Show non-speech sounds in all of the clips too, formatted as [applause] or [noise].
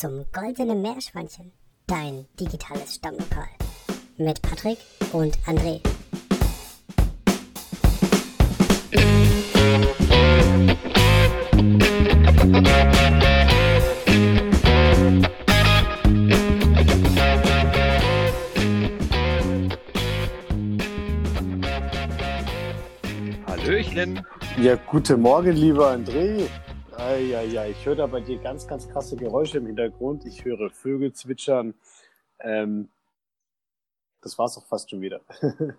zum Goldenen Meerschweinchen, dein digitales Stammlokal. Mit Patrick und André. Hallöchen. Ja, guten Morgen, lieber André. Ja, ja, ich höre da bei dir ganz, ganz krasse Geräusche im Hintergrund. Ich höre Vögel zwitschern. Ähm, das war's auch fast schon wieder. [laughs]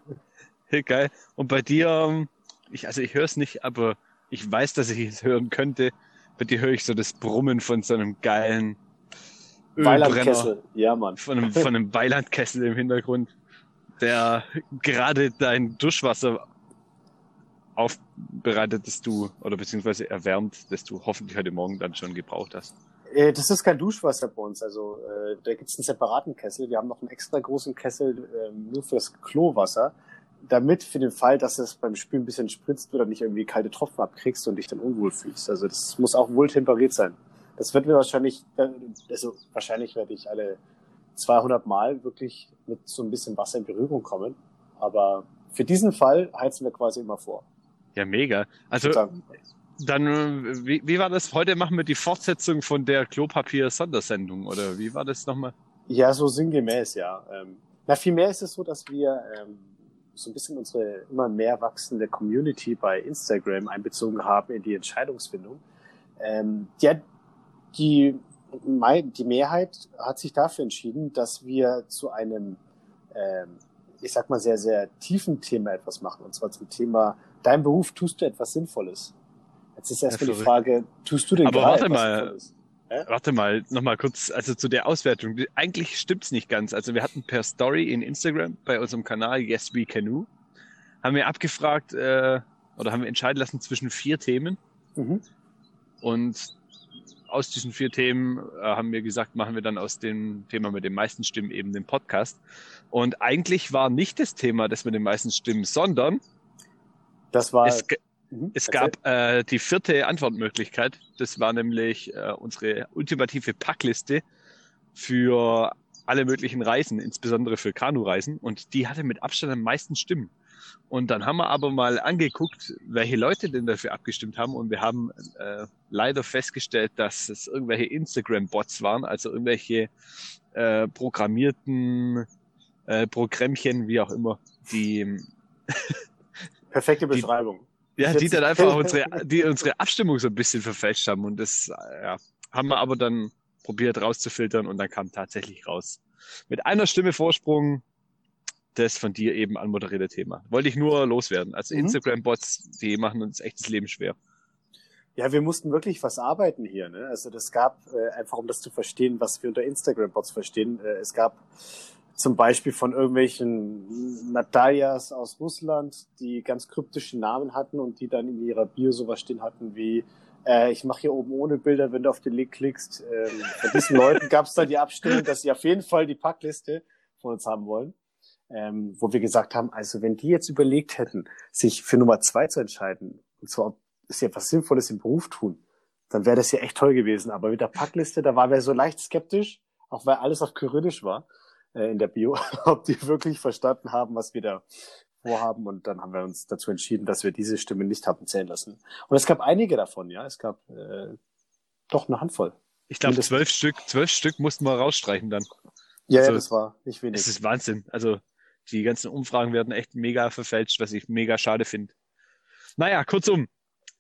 Hey, geil. Und bei dir, ähm, ich, also ich höre es nicht, aber ich weiß, dass ich es hören könnte. Bei dir höre ich so das Brummen von so einem geilen Ölbrenner. Ja, Mann. von einem, von einem Weilandkessel im Hintergrund, der gerade dein Duschwasser aufbereitet, das du, oder beziehungsweise erwärmt, das du hoffentlich heute Morgen dann schon gebraucht hast. Äh, Das ist kein Duschwasser bei uns. Also äh, da gibt's einen separaten Kessel. Wir haben noch einen extra großen Kessel ähm, nur fürs Klowasser. Damit für den Fall, dass es beim Spülen ein bisschen spritzt oder nicht irgendwie kalte Tropfen abkriegst und dich dann unwohl fühlst. Also das muss auch wohl temperiert sein. Das wird mir wahrscheinlich, äh, also wahrscheinlich werde ich alle 200 Mal wirklich mit so ein bisschen Wasser in Berührung kommen. Aber für diesen Fall heizen wir quasi immer vor. Ja, mega. Also dann, wie, wie war das? Heute machen wir die Fortsetzung von der Klopapier-Sondersendung, oder wie war das nochmal? Ja, so sinngemäß, ja. Ähm, na, vielmehr ist es so, dass wir ähm, so ein bisschen unsere immer mehr wachsende Community bei Instagram einbezogen haben in die Entscheidungsfindung. Ähm, die, hat- die, die Mehrheit hat sich dafür entschieden, dass wir zu einem, ähm, ich sag mal, sehr, sehr tiefen Thema etwas machen. Und zwar zum Thema, dein Beruf, tust du etwas Sinnvolles? Jetzt ist erstmal die verrückt. Frage, tust du denn Aber warte etwas mal. Sinnvolles? Warte mal, nochmal kurz, also zu der Auswertung. Eigentlich stimmt's nicht ganz. Also wir hatten per Story in Instagram bei unserem Kanal Yes We Canoe, haben wir abgefragt äh, oder haben wir entscheiden lassen zwischen vier Themen. Mhm. Und aus diesen vier Themen äh, haben wir gesagt, machen wir dann aus dem Thema mit den meisten Stimmen eben den Podcast. Und eigentlich war nicht das Thema das mit den meisten Stimmen, sondern Das war. es, Mhm. es gab äh, die vierte Antwortmöglichkeit. Das war nämlich äh, unsere ultimative Packliste für alle möglichen Reisen, insbesondere für Kanureisen. Und die hatte mit Abstand am meisten Stimmen. Und dann haben wir aber mal angeguckt, welche Leute denn dafür abgestimmt haben. Und wir haben äh, leider festgestellt, dass es irgendwelche Instagram-Bots waren, also irgendwelche äh, programmierten äh, Programmchen, wie auch immer, die Perfekte Beschreibung. ja, Jetzt- die dann einfach [laughs] unsere, die unsere Abstimmung so ein bisschen verfälscht haben. Und das ja, haben wir aber dann probiert rauszufiltern und dann kam tatsächlich raus. Mit einer Stimme Vorsprung das von dir eben anmoderierte Thema. Wollte ich nur loswerden. Also Mhm. Instagram-Bots, die machen uns echt das Leben schwer. Ja, wir mussten wirklich was arbeiten hier. Ne? Also das gab, äh, einfach um das zu verstehen, was wir unter Instagram-Bots verstehen, äh, es gab zum Beispiel von irgendwelchen Nataljas aus Russland, die ganz kryptische Namen hatten und die dann in ihrer Bio sowas stehen hatten wie äh, ich mache hier oben ohne Bilder, wenn du auf den Link klickst. Ähm, von diesen Leuten gab es dann die Abstimmung, dass sie auf jeden Fall die Packliste von uns haben wollen. Ähm, wo wir gesagt haben, also wenn die jetzt überlegt hätten, sich für Nummer zwei zu entscheiden, und zwar ob sie etwas Sinnvolles im Beruf tun, dann wäre das ja echt toll gewesen. Aber mit der Packliste, da waren wir so leicht skeptisch, auch weil alles auf Kyrillisch war in der Bio, [laughs] ob die wirklich verstanden haben, was wir da vorhaben. Und dann haben wir uns dazu entschieden, dass wir diese Stimme nicht haben zählen lassen. Und es gab einige davon, ja. Es gab äh, doch eine Handvoll. Ich glaube, zwölf Stück, zwölf Stück mussten wir rausstreichen dann. Ja, Also, ja, das war nicht wenig. Es ist Wahnsinn. Also die ganzen Umfragen werden echt mega verfälscht, was ich mega schade finde. Naja, kurzum.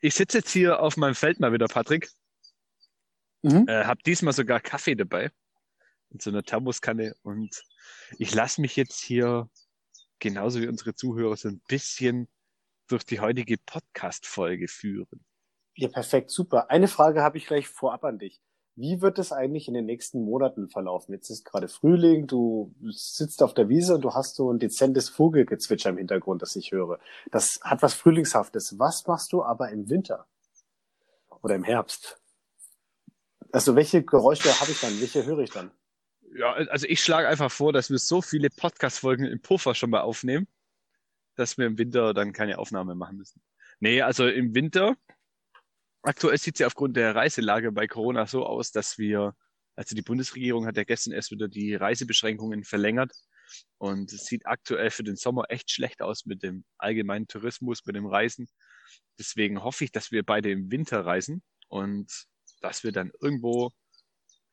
Ich sitze jetzt hier auf meinem Feld mal wieder, Patrick. Mhm. Äh, hab diesmal sogar Kaffee dabei. In so einer Thermoskanne. Und ich lasse mich jetzt hier, genauso wie unsere Zuhörer, so ein bisschen durch die heutige Podcast-Folge führen. Ja, perfekt, super. Eine Frage habe ich gleich vorab an dich. Wie wird es eigentlich in den nächsten Monaten verlaufen? Jetzt ist gerade Frühling, du sitzt auf der Wiese und du hast so ein dezentes Vogelgezwitscher im Hintergrund, das ich höre. Das hat was Frühlingshaftes. Was machst du aber im Winter? Oder im Herbst? Also welche Geräusche habe ich dann? Welche höre ich dann? Ja, also ich schlage einfach vor, dass wir so viele Podcast-Folgen im Puffer schon mal aufnehmen, dass wir im Winter dann keine Aufnahme machen müssen. Nee, also im Winter, aktuell sieht es ja aufgrund der Reiselage bei Corona so aus, dass wir Also die Bundesregierung hat ja gestern erst wieder die Reisebeschränkungen verlängert. Und es sieht aktuell für den Sommer echt schlecht aus mit dem allgemeinen Tourismus, mit dem Reisen. Deswegen hoffe ich, dass wir beide im Winter reisen und dass wir dann irgendwo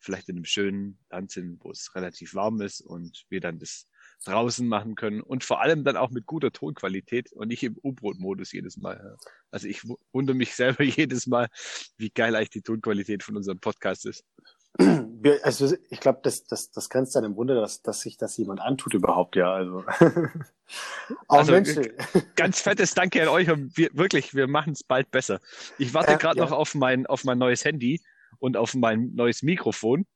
vielleicht in einem schönen Land sind, wo es relativ warm ist und wir dann das draußen machen können und vor allem dann auch mit guter Tonqualität und nicht im U-Boot-Modus jedes Mal. Also ich wundere mich selber [laughs] jedes Mal, wie geil eigentlich die Tonqualität von unserem Podcast ist. Also ich glaube, das, das, das grenzt dann im Wunder, dass, dass sich das jemand antut überhaupt, ja. Also, [laughs] auch also Menschen. ganz fettes Danke an euch und wir, wirklich, wir machen es bald besser. Ich warte äh, gerade ja. noch auf mein, auf mein neues Handy und auf mein neues Mikrofon.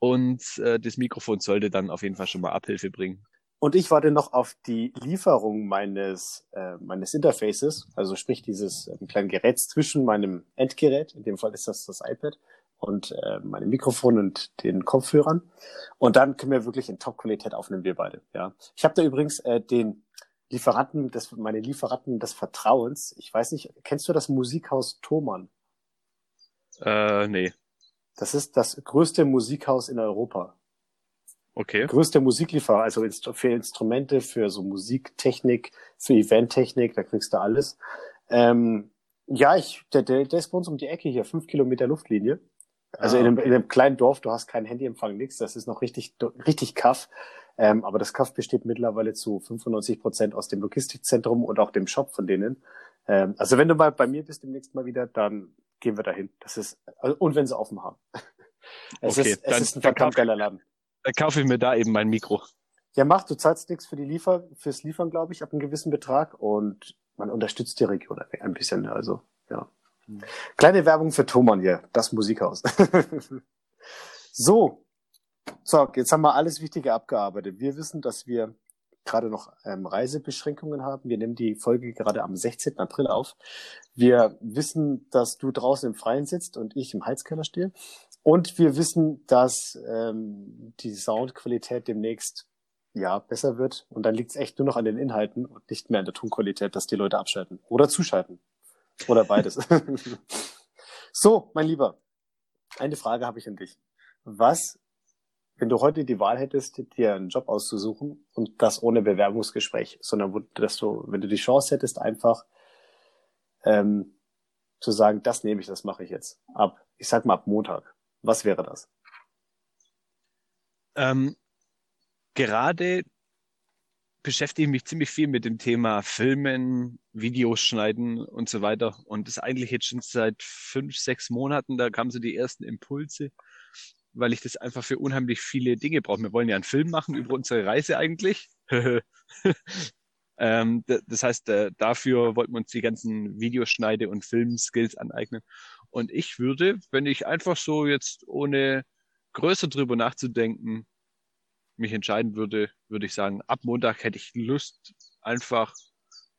Und äh, das Mikrofon sollte dann auf jeden Fall schon mal Abhilfe bringen. Und ich warte noch auf die Lieferung meines, äh, meines Interfaces, also sprich dieses äh, kleinen Geräts zwischen meinem Endgerät, in dem Fall ist das das iPad, und äh, meinem Mikrofon und den Kopfhörern. Und dann können wir wirklich in Top-Qualität aufnehmen, wir beide. Ja. Ich habe da übrigens äh, den Lieferanten, des, meine Lieferanten des Vertrauens. Ich weiß nicht, kennst du das Musikhaus Thomann? Äh, nee. Das ist das größte Musikhaus in Europa. Okay. Größte Musiklieferer, also für Instrumente, für so Musiktechnik, für Eventtechnik, da kriegst du alles. Ähm, ja, ich, der, der, der ist bei uns um die Ecke hier, fünf Kilometer Luftlinie. Also ah, in, einem, in einem kleinen Dorf, du hast keinen Handyempfang, nichts. Das ist noch richtig, richtig Kaff. Ähm, aber das Kaff besteht mittlerweile zu 95 Prozent aus dem Logistikzentrum und auch dem Shop von denen. Ähm, also wenn du mal bei mir bist demnächst mal wieder, dann gehen wir dahin. Das ist, also, und wenn sie offen haben. [laughs] es okay, ist, es ist ein verdammt geiler Laden. Dann kaufe ich mir da eben mein Mikro. Ja, mach, du zahlst nichts für die Liefer, fürs Liefern, glaube ich, ab einem gewissen Betrag und man unterstützt die Region ein bisschen, also, ja. Hm. Kleine Werbung für Thomann hier, das Musikhaus. [laughs] so. So, jetzt haben wir alles Wichtige abgearbeitet. Wir wissen, dass wir gerade noch ähm, Reisebeschränkungen haben. Wir nehmen die Folge gerade am 16. April auf. Wir wissen, dass du draußen im Freien sitzt und ich im Heizkeller stehe. Und wir wissen, dass ähm, die Soundqualität demnächst ja besser wird. Und dann liegt es echt nur noch an den Inhalten und nicht mehr an der Tonqualität, dass die Leute abschalten oder zuschalten. Oder beides. [laughs] so, mein Lieber, eine Frage habe ich an dich. Was wenn du heute die Wahl hättest, dir einen Job auszusuchen und das ohne Bewerbungsgespräch, sondern dass du, wenn du die Chance hättest, einfach ähm, zu sagen, das nehme ich, das mache ich jetzt. Ab, ich sag mal ab Montag. Was wäre das? Ähm, gerade beschäftige ich mich ziemlich viel mit dem Thema Filmen, Videos schneiden und so weiter. Und das eigentlich jetzt schon seit fünf, sechs Monaten, da kamen so die ersten Impulse weil ich das einfach für unheimlich viele Dinge brauche. Wir wollen ja einen Film machen über unsere Reise eigentlich. [laughs] ähm, das heißt, äh, dafür wollten wir uns die ganzen Videoschneide- und Filmskills aneignen. Und ich würde, wenn ich einfach so jetzt ohne größer drüber nachzudenken mich entscheiden würde, würde ich sagen, ab Montag hätte ich Lust, einfach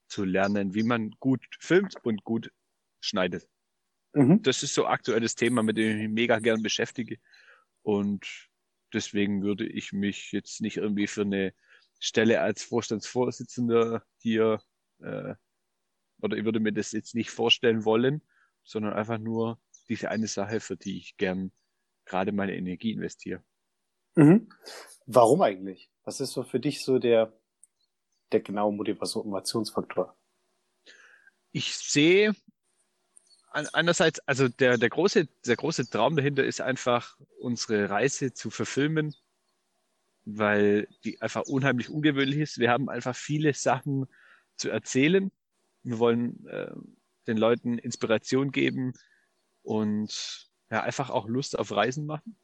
zu lernen, wie man gut filmt und gut schneidet. Mhm. Das ist so aktuelles Thema, mit dem ich mich mega gern beschäftige. Und deswegen würde ich mich jetzt nicht irgendwie für eine Stelle als Vorstandsvorsitzender hier, äh, oder ich würde mir das jetzt nicht vorstellen wollen, sondern einfach nur diese eine Sache, für die ich gern gerade meine Energie investiere. Mhm. Warum eigentlich? Was ist so für dich so der, der genaue Motivationsfaktor? Ich sehe einerseits, also der, der, große, der große Traum dahinter ist einfach, unsere Reise zu verfilmen, weil die einfach unheimlich ungewöhnlich ist. Wir haben einfach viele Sachen zu erzählen. Wir wollen äh, den Leuten Inspiration geben und ja, einfach auch Lust auf Reisen machen.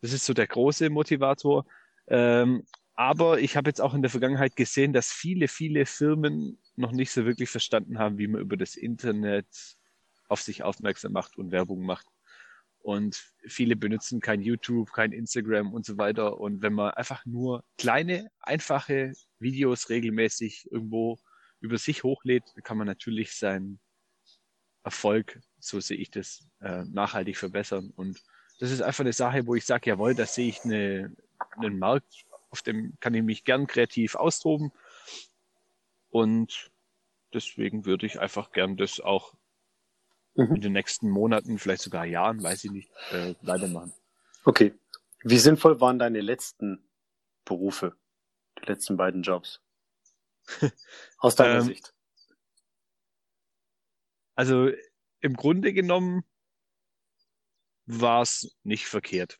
Das ist so der große Motivator. Ähm, aber ich habe jetzt auch in der Vergangenheit gesehen, dass viele, viele Firmen noch nicht so wirklich verstanden haben, wie man über das Internet auf sich aufmerksam macht und Werbung macht. Und viele benutzen kein YouTube, kein Instagram und so weiter. Und wenn man einfach nur kleine, einfache Videos regelmäßig irgendwo über sich hochlädt, kann man natürlich seinen Erfolg, so sehe ich das, äh, nachhaltig verbessern. Und das ist einfach eine Sache, wo ich sage, jawohl, da sehe ich eine, einen Markt, auf dem kann ich mich gern kreativ austoben. Und deswegen würde ich einfach gern das auch mhm. in den nächsten Monaten, vielleicht sogar Jahren, weiß ich nicht, äh, weitermachen. Okay. Wie sinnvoll waren deine letzten Berufe, die letzten beiden Jobs? [laughs] Aus deiner ähm, Sicht. Also im Grunde genommen war es nicht verkehrt.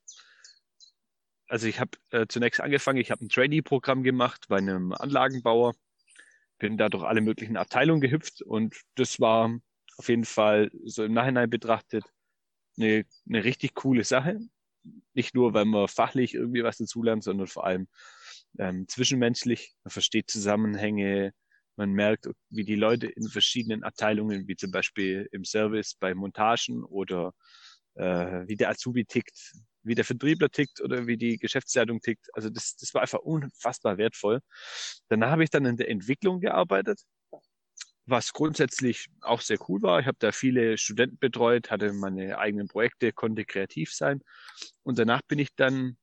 Also ich habe äh, zunächst angefangen, ich habe ein Trainee-Programm gemacht bei einem Anlagenbauer, bin da durch alle möglichen Abteilungen gehüpft und das war auf jeden Fall so im Nachhinein betrachtet eine, eine richtig coole Sache. Nicht nur, weil man fachlich irgendwie was dazulernt, sondern vor allem ähm, zwischenmenschlich. Man versteht Zusammenhänge, man merkt, wie die Leute in verschiedenen Abteilungen, wie zum Beispiel im Service bei Montagen oder äh, wie der Azubi tickt, wie der Vertriebler tickt oder wie die Geschäftsleitung tickt. Also das, das war einfach unfassbar wertvoll. Danach habe ich dann in der Entwicklung gearbeitet, was grundsätzlich auch sehr cool war. Ich habe da viele Studenten betreut, hatte meine eigenen Projekte, konnte kreativ sein. Und danach bin ich dann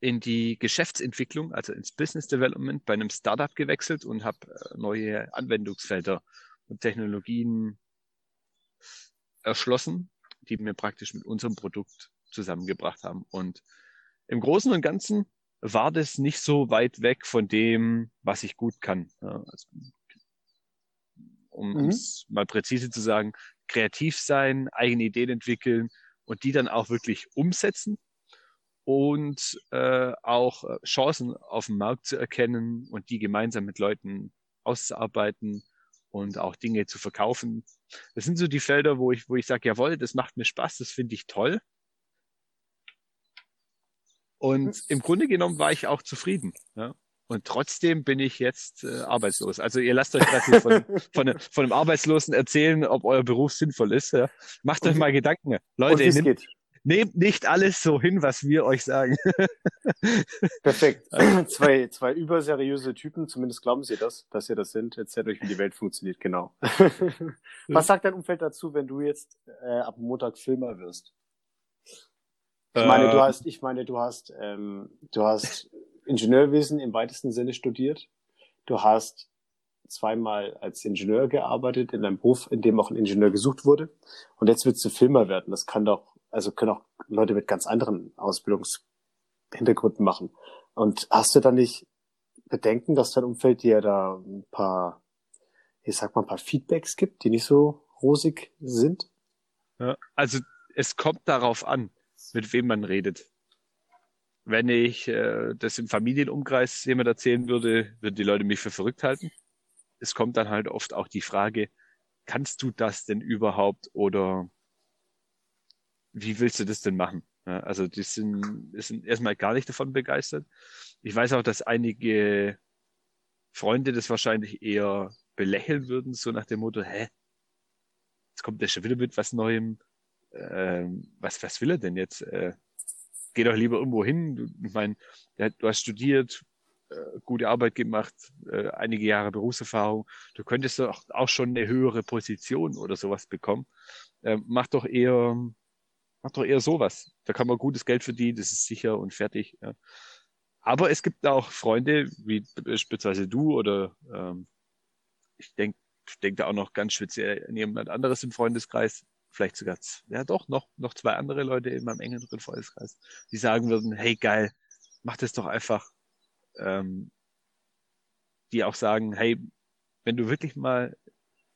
in die Geschäftsentwicklung, also ins Business Development bei einem Startup gewechselt und habe äh, neue Anwendungsfelder und Technologien erschlossen, die wir praktisch mit unserem Produkt zusammengebracht haben. Und im Großen und Ganzen war das nicht so weit weg von dem, was ich gut kann. Also, um mhm. es mal präzise zu sagen, kreativ sein, eigene Ideen entwickeln und die dann auch wirklich umsetzen und äh, auch äh, Chancen auf dem Markt zu erkennen und die gemeinsam mit Leuten auszuarbeiten und auch Dinge zu verkaufen. Das sind so die Felder, wo ich, wo ich sage, jawohl, das macht mir Spaß, das finde ich toll. Und im Grunde genommen war ich auch zufrieden. Ja? Und trotzdem bin ich jetzt äh, arbeitslos. Also ihr lasst euch gerade von, [laughs] von, von einem Arbeitslosen erzählen, ob euer Beruf sinnvoll ist. Ja? Macht euch mal Gedanken. Leute, nehmt, nehmt nicht alles so hin, was wir euch sagen. [laughs] Perfekt. [clears throat] zwei, zwei überseriöse Typen, zumindest glauben sie das, dass ihr das sind. Erzählt euch, wie die Welt funktioniert, genau. [laughs] was sagt dein Umfeld dazu, wenn du jetzt äh, ab Montag Filmer wirst? Ich meine, du äh. hast, ich meine, du hast, ähm, du hast Ingenieurwesen im weitesten Sinne studiert. Du hast zweimal als Ingenieur gearbeitet in einem Beruf, in dem auch ein Ingenieur gesucht wurde. Und jetzt willst du Filmer werden. Das kann doch, also können auch Leute mit ganz anderen Ausbildungshintergründen machen. Und hast du da nicht Bedenken, dass dein Umfeld dir da ein paar, ich sag mal, ein paar Feedbacks gibt, die nicht so rosig sind? Ja, also es kommt darauf an mit wem man redet. Wenn ich äh, das im Familienumkreis jemand erzählen würde, würden die Leute mich für verrückt halten. Es kommt dann halt oft auch die Frage, kannst du das denn überhaupt oder wie willst du das denn machen? Ja, also die sind, die sind erstmal gar nicht davon begeistert. Ich weiß auch, dass einige Freunde das wahrscheinlich eher belächeln würden, so nach dem Motto, hä, jetzt kommt der schon wieder mit was Neuem äh, was, was will er denn jetzt? Äh, geh doch lieber irgendwo hin. Du, ich meine, du hast studiert, äh, gute Arbeit gemacht, äh, einige Jahre Berufserfahrung. Du könntest doch auch schon eine höhere Position oder sowas bekommen. Äh, mach doch eher, mach doch eher sowas. Da kann man gutes Geld verdienen, das ist sicher und fertig. Aber es gibt auch Freunde, wie beispielsweise du oder ähm, ich denke ich denke da auch noch ganz speziell an jemand anderes im Freundeskreis, vielleicht sogar, ja doch, noch, noch zwei andere Leute in meinem engeren Freundeskreis, die sagen würden, hey geil, mach das doch einfach. Ähm, die auch sagen, hey, wenn du wirklich mal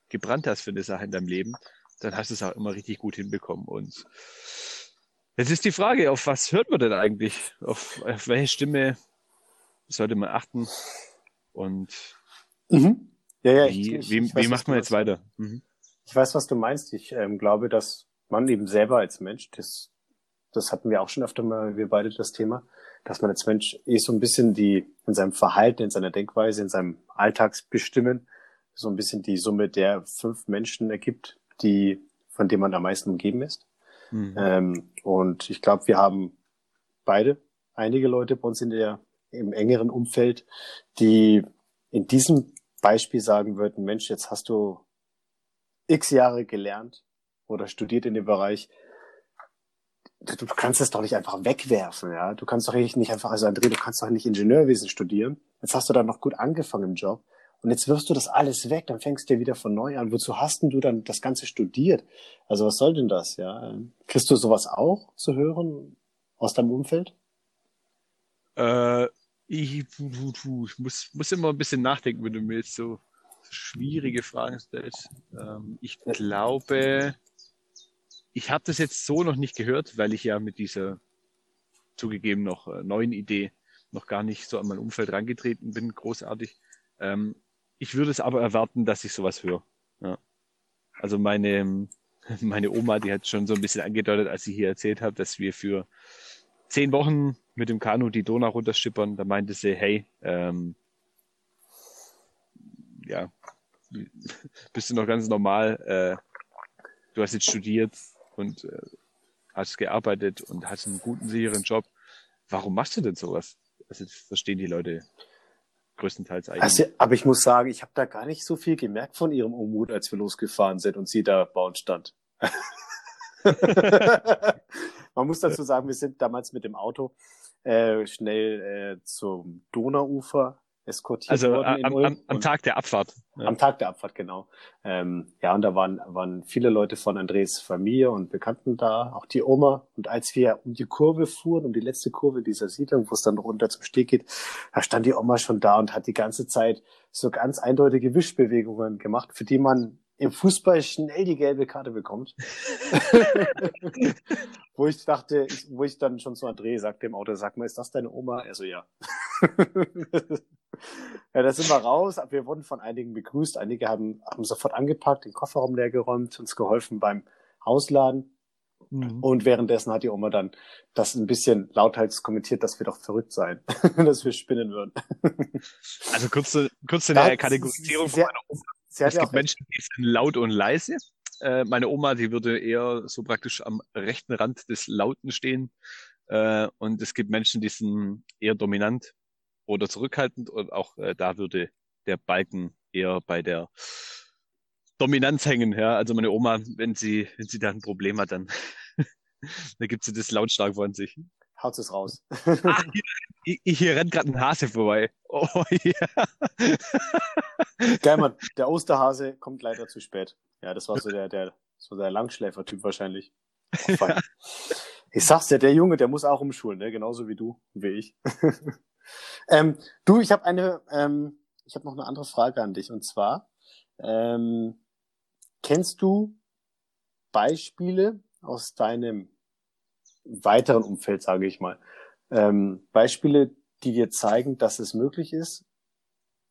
gebrannt hast für eine Sache in deinem Leben, dann hast du es auch immer richtig gut hinbekommen. Und jetzt ist die Frage, auf was hört man denn eigentlich? Auf, auf welche Stimme sollte man achten? Und mhm. ja, ja, wie, ich, ich, wie, weiß, wie macht man jetzt weiter? Mhm. Ich weiß, was du meinst. Ich ähm, glaube, dass man eben selber als Mensch, das, das hatten wir auch schon öfter mal, wir beide das Thema, dass man als Mensch eh so ein bisschen die, in seinem Verhalten, in seiner Denkweise, in seinem Alltagsbestimmen, so ein bisschen die Summe der fünf Menschen ergibt, die, von denen man am meisten umgeben ist. Mhm. Ähm, und ich glaube, wir haben beide einige Leute bei uns in der, im engeren Umfeld, die in diesem Beispiel sagen würden, Mensch, jetzt hast du x Jahre gelernt oder studiert in dem Bereich. Du, kannst es doch nicht einfach wegwerfen, ja. Du kannst doch nicht einfach, also André, du kannst doch nicht Ingenieurwesen studieren. Jetzt hast du dann noch gut angefangen im Job. Und jetzt wirfst du das alles weg, dann fängst du wieder von neu an. Wozu hast denn du dann das Ganze studiert? Also was soll denn das, ja? Kriegst du sowas auch zu hören? aus deinem Umfeld? Äh, ich, ich muss, muss immer ein bisschen nachdenken, wenn du mir jetzt so schwierige Fragen stellst. Ähm, ich glaube, ich habe das jetzt so noch nicht gehört, weil ich ja mit dieser zugegeben noch äh, neuen Idee noch gar nicht so an mein Umfeld rangetreten bin, großartig. Ähm, ich würde es aber erwarten, dass ich sowas höre. Ja. Also meine, [laughs] meine Oma, die hat schon so ein bisschen angedeutet, als ich hier erzählt habe, dass wir für zehn Wochen mit dem Kanu die Donau runterschippern. Da meinte sie, hey, ähm, ja, bist du noch ganz normal. Äh, du hast jetzt studiert und äh, hast gearbeitet und hast einen guten, sicheren Job. Warum machst du denn sowas? Also das verstehen die Leute größtenteils eigentlich. Also, aber ich muss sagen, ich habe da gar nicht so viel gemerkt von ihrem Unmut, als wir losgefahren sind und sie da bei uns stand. [laughs] Man muss dazu sagen, wir sind damals mit dem Auto äh, schnell äh, zum Donauufer eskortiert also, worden. Am, am, am Tag der Abfahrt. Ja. Am Tag der Abfahrt, genau. Ähm, ja, und da waren, waren viele Leute von Andres Familie und Bekannten da, auch die Oma. Und als wir um die Kurve fuhren, um die letzte Kurve dieser Siedlung, wo es dann runter zum Steg geht, da stand die Oma schon da und hat die ganze Zeit so ganz eindeutige Wischbewegungen gemacht, für die man im Fußball schnell die gelbe Karte bekommt. [laughs] wo ich dachte, wo ich dann schon zu André sagte im Auto, sag mal, ist das deine Oma? Er so, ja. [laughs] ja, da sind wir raus. Wir wurden von einigen begrüßt. Einige haben, haben sofort angepackt, den Kofferraum leer geräumt, uns geholfen beim Ausladen. Mhm. Und währenddessen hat die Oma dann das ein bisschen lauthals kommentiert, dass wir doch verrückt seien, [laughs] dass wir spinnen würden. also kurze, kurze eine Kategorisierung von meiner Oma. Es gibt Menschen, die sind laut und leise. Äh, meine Oma, die würde eher so praktisch am rechten Rand des Lauten stehen. Äh, und es gibt Menschen, die sind eher dominant oder zurückhaltend und auch äh, da würde der Balken eher bei der Dominanz hängen. Ja, also meine Oma, wenn sie wenn sie da ein Problem hat, dann [laughs] dann gibt sie das lautstark von sich. Haut es raus. ah, hier, hier, rennt gerade ein Hase vorbei. Oh, [laughs] ja. Geil, Mann. Der Osterhase kommt leider zu spät. Ja, das war so der, der, so der Langschläfer-Typ wahrscheinlich. Oh, ich sag's dir, der Junge, der muss auch umschulen, ne? genauso wie du, wie ich. [laughs] Ähm, du, ich habe eine, ähm, ich habe noch eine andere Frage an dich und zwar ähm, kennst du Beispiele aus deinem weiteren Umfeld, sage ich mal, ähm, Beispiele, die dir zeigen, dass es möglich ist,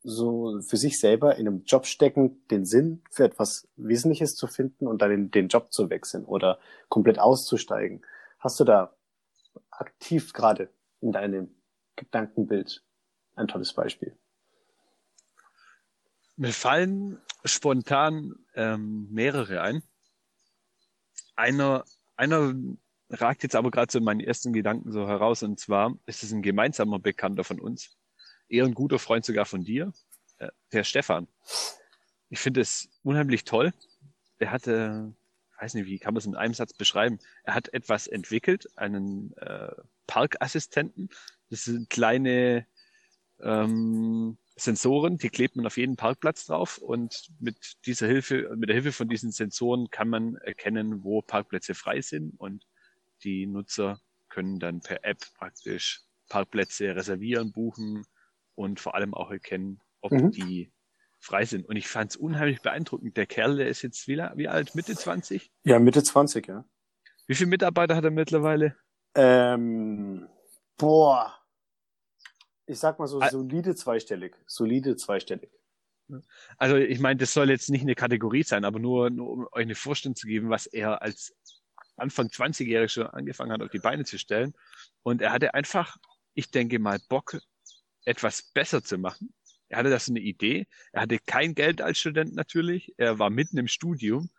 so für sich selber in einem Job stecken, den Sinn für etwas Wesentliches zu finden und dann den, den Job zu wechseln oder komplett auszusteigen. Hast du da aktiv gerade in deinem Gedankenbild ein tolles Beispiel. Mir fallen spontan ähm, mehrere ein. Einer, einer ragt jetzt aber gerade so in meinen ersten Gedanken so heraus, und zwar ist es ein gemeinsamer Bekannter von uns, eher ein guter Freund sogar von dir, äh, der Stefan. Ich finde es unheimlich toll. Er hatte, weiß nicht, wie kann man es in einem Satz beschreiben? Er hat etwas entwickelt, einen äh, Parkassistenten, das sind kleine ähm, Sensoren, die klebt man auf jeden Parkplatz drauf und mit dieser Hilfe, mit der Hilfe von diesen Sensoren kann man erkennen, wo Parkplätze frei sind und die Nutzer können dann per App praktisch Parkplätze reservieren, buchen und vor allem auch erkennen, ob mhm. die frei sind. Und ich fand es unheimlich beeindruckend. Der Kerl, der ist jetzt wie, wie alt? Mitte 20? Ja, Mitte 20, ja. Wie viele Mitarbeiter hat er mittlerweile? Ähm, boah. Ich sag mal so solide zweistellig. Solide zweistellig. Also ich meine, das soll jetzt nicht eine Kategorie sein, aber nur, nur um euch eine Vorstellung zu geben, was er als Anfang 20-Jährig schon angefangen hat, auf die Beine zu stellen. Und er hatte einfach, ich denke mal, Bock, etwas besser zu machen. Er hatte das eine Idee. Er hatte kein Geld als Student natürlich. Er war mitten im Studium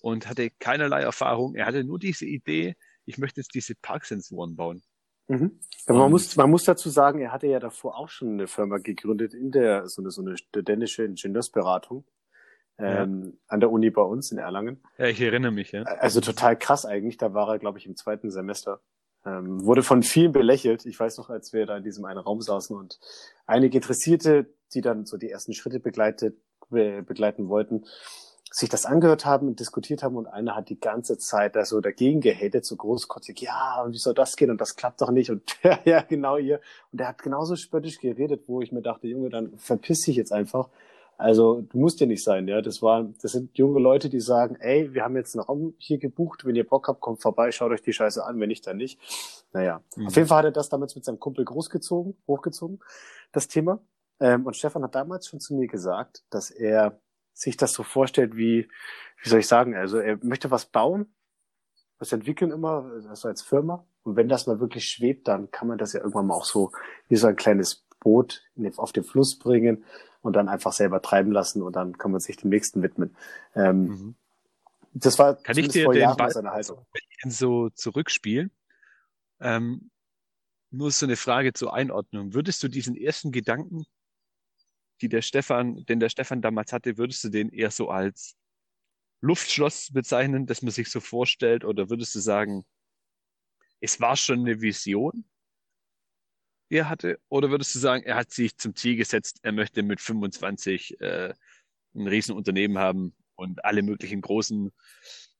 und hatte keinerlei Erfahrung. Er hatte nur diese Idee, ich möchte jetzt diese Parksensoren bauen. Mhm. Aber man muss, man muss dazu sagen, er hatte ja davor auch schon eine Firma gegründet in der, so eine, so eine studentische Ingenieursberatung. Ähm, ja. an der Uni bei uns in Erlangen. Ja, ich erinnere mich, ja. Also total krass eigentlich. Da war er, glaube ich, im zweiten Semester. Ähm, wurde von vielen belächelt. Ich weiß noch, als wir da in diesem einen Raum saßen und einige Interessierte, die dann so die ersten Schritte begleitet, be begleiten wollten, sich das angehört haben und diskutiert haben und einer hat die ganze Zeit da so dagegen gehatet, so großkotzig, ja, und wie soll das gehen und das klappt doch nicht und [laughs] ja, ja, genau hier. Und der hat genauso spöttisch geredet, wo ich mir dachte, Junge, dann verpiss dich jetzt einfach. Also du musst ja nicht sein, ja. Das war, das sind junge Leute, die sagen, ey, wir haben jetzt einen Raum hier gebucht, wenn ihr Bock habt, kommt vorbei, schaut euch die Scheiße an, wenn nicht, dann nicht. Naja. Mhm. Auf jeden Fall hat er das damals mit seinem Kumpel großgezogen, hochgezogen, das Thema. Ähm, und Stefan hat damals schon zu mir gesagt, dass er sich das so vorstellt, wie, wie soll ich sagen, also er möchte was bauen, was entwickeln immer, also als Firma. Und wenn das mal wirklich schwebt, dann kann man das ja irgendwann mal auch so wie so ein kleines Boot auf den Fluss bringen und dann einfach selber treiben lassen und dann kann man sich dem nächsten widmen. Ähm, mhm. Das war kann ich dir vor den Jahren seine Haltung. so zurückspielen? Ähm, nur so eine Frage zur Einordnung. Würdest du diesen ersten Gedanken, die der Stefan, den der Stefan damals hatte, würdest du den eher so als Luftschloss bezeichnen, dass man sich so vorstellt, oder würdest du sagen, es war schon eine Vision, er hatte, oder würdest du sagen, er hat sich zum Ziel gesetzt, er möchte mit 25 äh, ein Riesenunternehmen haben und alle möglichen großen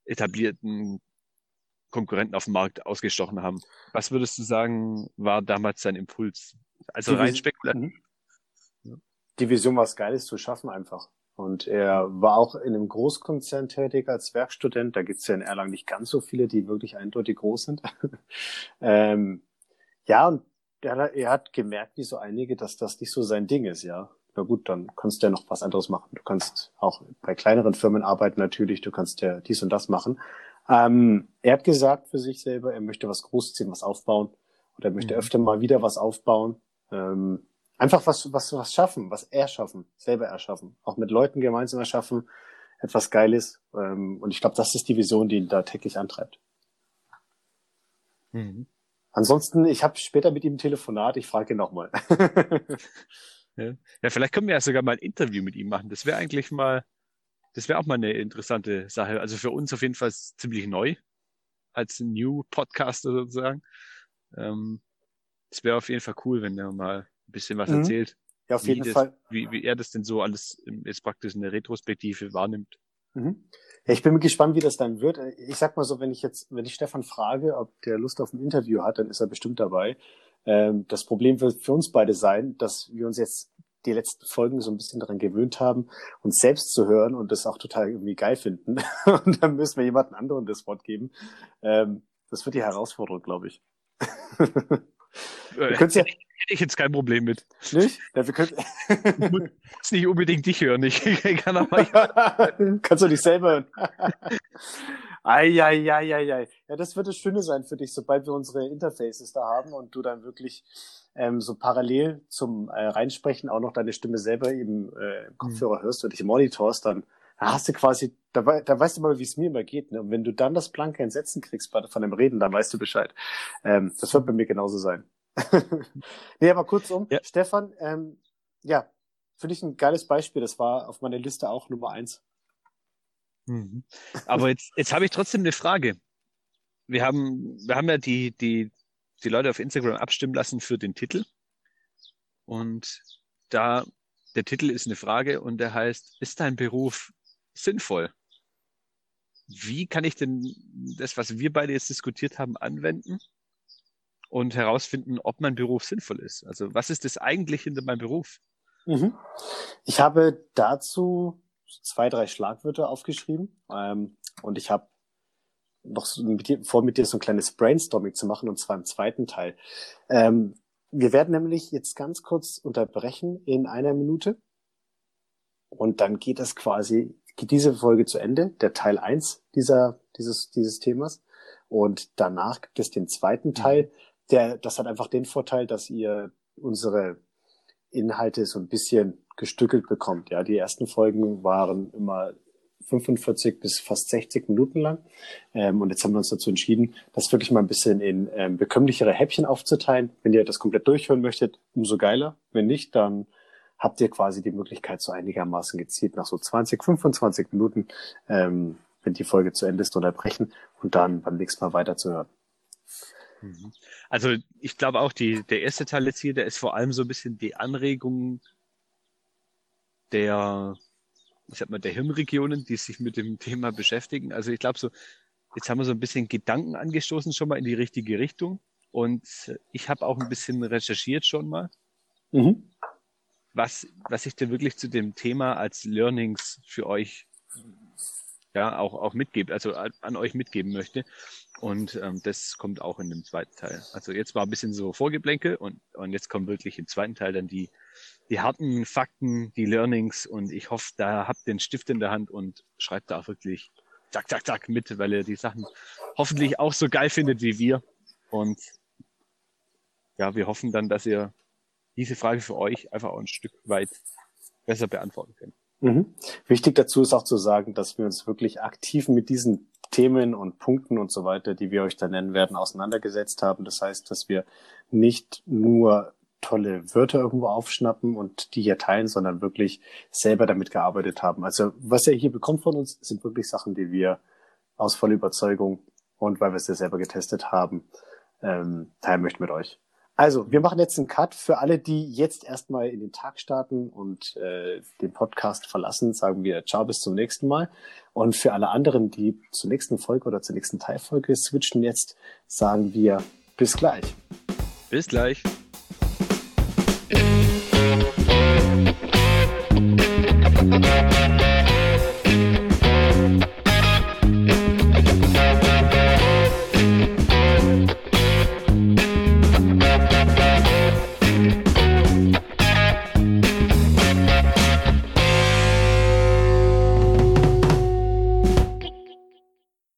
etablierten Konkurrenten auf dem Markt ausgestochen haben. Was würdest du sagen, war damals sein Impuls? Also rein spekulativ. Mhm die Vision was Geiles zu schaffen einfach. Und er war auch in einem Großkonzern tätig als Werkstudent. Da gibt's ja in Erlangen nicht ganz so viele, die wirklich eindeutig groß sind. [laughs] ähm, ja, und er, er, hat gemerkt, wie so einige, dass das nicht so sein Ding ist, ja. Na gut, dann kannst du ja noch was anderes machen. Du kannst auch bei kleineren Firmen arbeiten natürlich, du kannst ja dies und das machen. Ähm, er hat gesagt für sich selber, er möchte was Großziehen, was aufbauen. Oder er möchte mhm. öfter mal wieder was aufbauen. Ähm, einfach was, was, was schaffen, was erschaffen, selber erschaffen, auch mit Leuten gemeinsam erschaffen, etwas Geiles. Ähm, und ich glaube, das ist die Vision, die ihn da täglich antreibt. Mhm. Ansonsten, ich habe später mit ihm ein Telefonat, ich frage ihn nochmal. [laughs] ja. ja, vielleicht können wir ja sogar mal ein Interview mit ihm machen. Das wäre eigentlich mal, das wäre auch mal eine interessante Sache. Also für uns auf jeden Fall ziemlich neu als New Podcaster sozusagen. Ähm, das wäre auf jeden Fall cool, wenn er mal ein bisschen was mhm. erzählt. Ja, auf jeden das, Fall. Wie, wie er das denn so alles jetzt praktisch in der Retrospektive wahrnimmt. Mhm. Ja, ich bin gespannt, wie das dann wird. Ich sag mal so, wenn ich jetzt, wenn ich Stefan frage, ob der Lust auf ein Interview hat, dann ist er bestimmt dabei. Ähm, das Problem wird für uns beide sein, dass wir uns jetzt die letzten Folgen so ein bisschen daran gewöhnt haben, uns selbst zu hören und das auch total irgendwie geil finden. [laughs] und dann müssen wir jemanden anderen das Wort geben. Ähm, das wird die Herausforderung, glaube ich. [laughs] Äh, ja, [laughs] Hätte ich jetzt kein Problem mit. Nicht? Ja, wir können... ich [laughs] muss nicht unbedingt dich hören. Ich [laughs] kann auch mal... Kannst du dich selber hören? Eieieiei. Ja, das wird das Schöne sein für dich, sobald wir unsere Interfaces da haben und du dann wirklich ähm, so parallel zum äh, Reinsprechen auch noch deine Stimme selber eben äh, im Kopfhörer mhm. hörst und dich monitorst, dann da hast du quasi, da, da weißt du mal, wie es mir immer geht. Ne? Und wenn du dann das blanke Entsetzen kriegst von dem Reden, dann weißt du Bescheid. Ähm, das wird bei mir genauso sein. Nee, aber kurzum, ja. Stefan, ähm, ja, finde ich ein geiles Beispiel. Das war auf meiner Liste auch Nummer eins. Mhm. Aber jetzt, jetzt habe ich trotzdem eine Frage. Wir haben, wir haben ja die, die, die Leute auf Instagram abstimmen lassen für den Titel. Und da, der Titel ist eine Frage und der heißt, ist dein Beruf sinnvoll? Wie kann ich denn das, was wir beide jetzt diskutiert haben, anwenden? Und herausfinden, ob mein Beruf sinnvoll ist. Also was ist das eigentlich hinter meinem Beruf? Mhm. Ich habe dazu zwei, drei Schlagwörter aufgeschrieben ähm, und ich habe noch so mit dir, vor, mit dir so ein kleines Brainstorming zu machen und zwar im zweiten Teil. Ähm, wir werden nämlich jetzt ganz kurz unterbrechen in einer Minute und dann geht es quasi, geht diese Folge zu Ende, der Teil eins dieser, dieses, dieses Themas. Und danach gibt es den zweiten Teil, mhm der, das hat einfach den Vorteil, dass ihr unsere Inhalte so ein bisschen gestückelt bekommt. Ja, die ersten Folgen waren immer 45 bis fast 60 Minuten lang. Ähm, und jetzt haben wir uns dazu entschieden, das wirklich mal ein bisschen in ähm, bekömmlichere Häppchen aufzuteilen. Wenn ihr das komplett durchhören möchtet, umso geiler. Wenn nicht, dann habt ihr quasi die Möglichkeit, so einigermaßen gezielt nach so 20, 25 Minuten, ähm, wenn die Folge zu Ende ist, unterbrechen und dann beim nächsten Mal weiterzuhören. Mhm. Also ich glaube auch, die, der erste Teil jetzt hier, der ist vor allem so ein bisschen die Anregung der, ich sag mal, der Hirnregionen, die sich mit dem Thema beschäftigen. Also ich glaube so, jetzt haben wir so ein bisschen Gedanken angestoßen schon mal in die richtige Richtung. Und ich habe auch ein bisschen recherchiert schon mal, mhm. was, was ich denn wirklich zu dem Thema als Learnings für euch ja auch, auch mitgebe, also an euch mitgeben möchte. Und ähm, das kommt auch in dem zweiten Teil. Also jetzt war ein bisschen so Vorgeblänke und, und jetzt kommt wirklich im zweiten Teil dann die, die harten Fakten, die Learnings und ich hoffe, da habt den Stift in der Hand und schreibt da wirklich zack, zack, zack mit, weil ihr die Sachen hoffentlich auch so geil findet wie wir. Und ja, wir hoffen dann, dass ihr diese Frage für euch einfach auch ein Stück weit besser beantworten könnt. Mhm. Wichtig dazu ist auch zu sagen, dass wir uns wirklich aktiv mit diesen Themen und Punkten und so weiter, die wir euch da nennen werden, auseinandergesetzt haben. Das heißt, dass wir nicht nur tolle Wörter irgendwo aufschnappen und die hier teilen, sondern wirklich selber damit gearbeitet haben. Also was ihr hier bekommt von uns, sind wirklich Sachen, die wir aus voller Überzeugung und weil wir es ja selber getestet haben, ähm, teilen möchten mit euch. Also, wir machen jetzt einen Cut. Für alle, die jetzt erstmal in den Tag starten und äh, den Podcast verlassen, sagen wir Ciao bis zum nächsten Mal. Und für alle anderen, die zur nächsten Folge oder zur nächsten Teilfolge switchen jetzt, sagen wir bis gleich. Bis gleich.